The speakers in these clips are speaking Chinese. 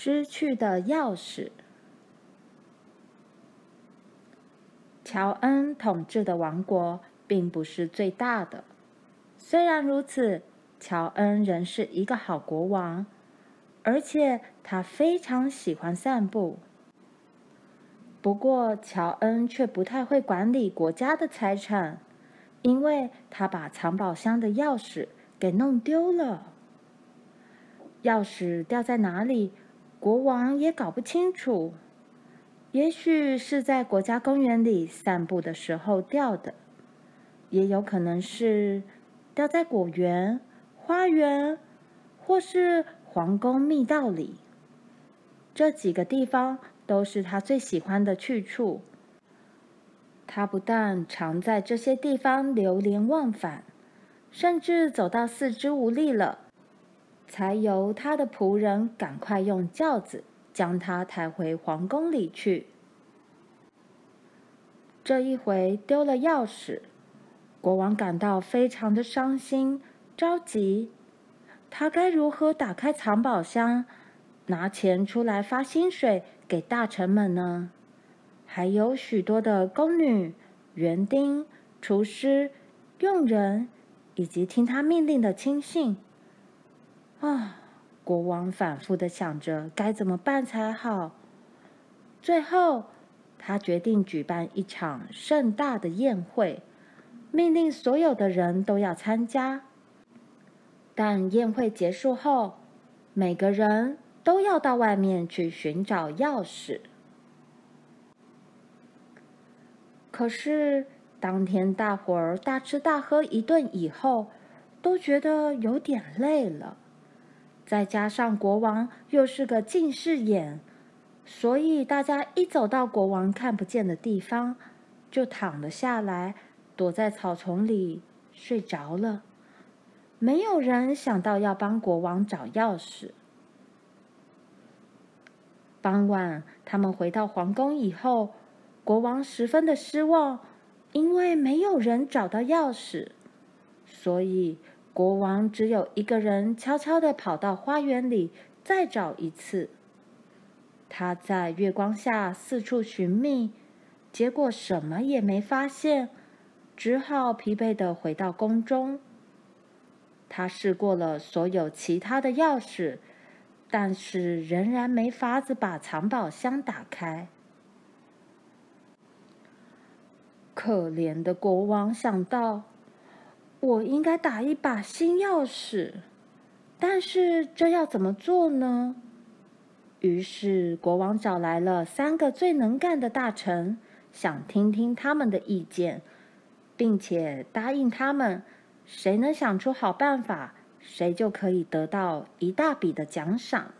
失去的钥匙。乔恩统治的王国并不是最大的，虽然如此，乔恩仍是一个好国王，而且他非常喜欢散步。不过，乔恩却不太会管理国家的财产，因为他把藏宝箱的钥匙给弄丢了。钥匙掉在哪里，国王也搞不清楚。也许是在国家公园里散步的时候掉的，也有可能是掉在果园、花园，或是皇宫密道里。这几个地方都是他最喜欢的去处。他不但常在这些地方流连忘返，甚至走到四肢无力了，才由他的仆人赶快用轿子。将他抬回皇宫里去。这一回丢了钥匙，国王感到非常的伤心、着急。他该如何打开藏宝箱，拿钱出来发薪水给大臣们呢？还有许多的宫女、园丁、厨师、佣人，以及听他命令的亲信。啊！国王反复的想着该怎么办才好。最后，他决定举办一场盛大的宴会，命令所有的人都要参加。但宴会结束后，每个人都要到外面去寻找钥匙。可是，当天大伙儿大吃大喝一顿以后，都觉得有点累了。再加上国王又是个近视眼，所以大家一走到国王看不见的地方，就躺了下来，躲在草丛里睡着了。没有人想到要帮国王找钥匙。傍晚，他们回到皇宫以后，国王十分的失望，因为没有人找到钥匙，所以。国王只有一个人，悄悄地跑到花园里再找一次。他在月光下四处寻觅，结果什么也没发现，只好疲惫地回到宫中。他试过了所有其他的钥匙，但是仍然没法子把藏宝箱打开。可怜的国王想到。我应该打一把新钥匙，但是这要怎么做呢？于是国王找来了三个最能干的大臣，想听听他们的意见，并且答应他们，谁能想出好办法，谁就可以得到一大笔的奖赏。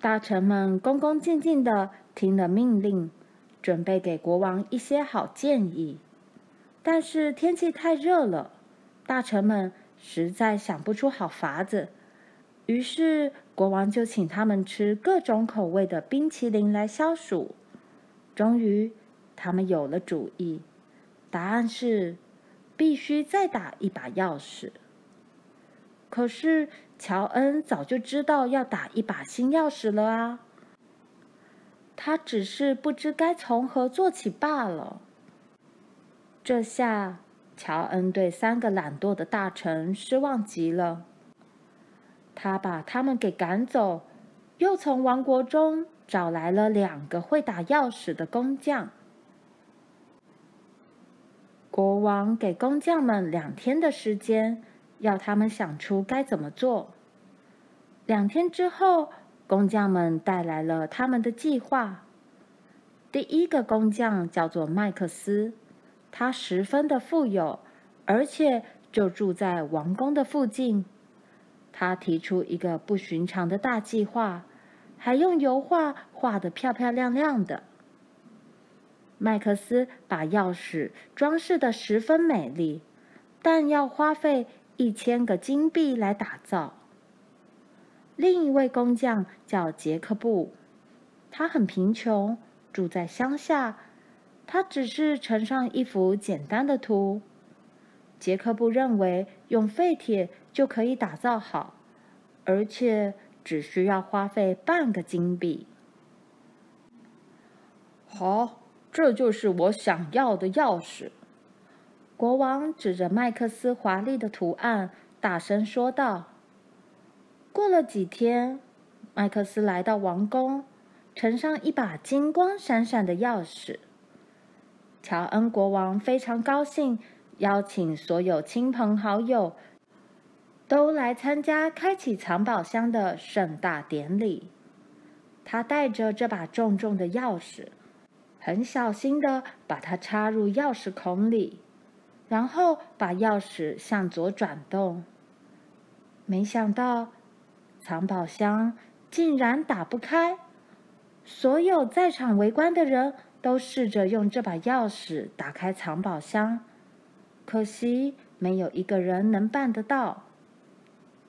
大臣们恭恭敬敬地听了命令，准备给国王一些好建议。但是天气太热了，大臣们实在想不出好法子，于是国王就请他们吃各种口味的冰淇淋来消暑。终于，他们有了主意，答案是必须再打一把钥匙。可是乔恩早就知道要打一把新钥匙了啊，他只是不知该从何做起罢了。这下，乔恩对三个懒惰的大臣失望极了。他把他们给赶走，又从王国中找来了两个会打钥匙的工匠。国王给工匠们两天的时间，要他们想出该怎么做。两天之后，工匠们带来了他们的计划。第一个工匠叫做麦克斯。他十分的富有，而且就住在王宫的附近。他提出一个不寻常的大计划，还用油画画得漂漂亮亮的。麦克斯把钥匙装饰得十分美丽，但要花费一千个金币来打造。另一位工匠叫杰克布，他很贫穷，住在乡下。他只是呈上一幅简单的图。杰克布认为用废铁就可以打造好，而且只需要花费半个金币。好，这就是我想要的钥匙。国王指着麦克斯华丽的图案，大声说道。过了几天，麦克斯来到王宫，呈上一把金光闪闪的钥匙。乔恩国王非常高兴，邀请所有亲朋好友都来参加开启藏宝箱的盛大典礼。他带着这把重重的钥匙，很小心的把它插入钥匙孔里，然后把钥匙向左转动。没想到，藏宝箱竟然打不开。所有在场围观的人。都试着用这把钥匙打开藏宝箱，可惜没有一个人能办得到。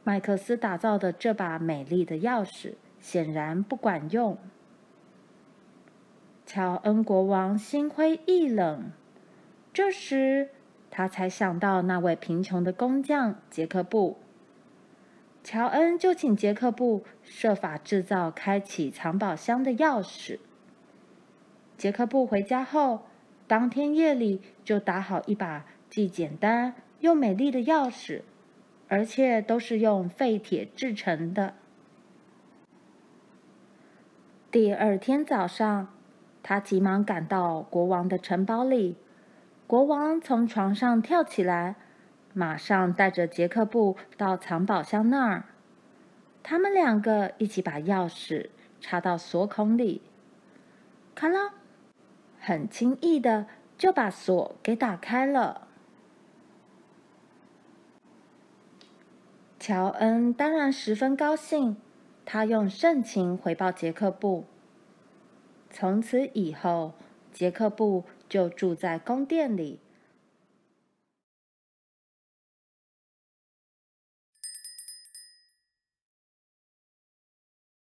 麦克斯打造的这把美丽的钥匙显然不管用。乔恩国王心灰意冷，这时他才想到那位贫穷的工匠杰克布。乔恩就请杰克布设法制造开启藏宝箱的钥匙。杰克布回家后，当天夜里就打好一把既简单又美丽的钥匙，而且都是用废铁制成的。第二天早上，他急忙赶到国王的城堡里。国王从床上跳起来，马上带着杰克布到藏宝箱那儿。他们两个一起把钥匙插到锁孔里，咔啦。很轻易的就把锁给打开了。乔恩当然十分高兴，他用盛情回报杰克布。从此以后，杰克布就住在宫殿里，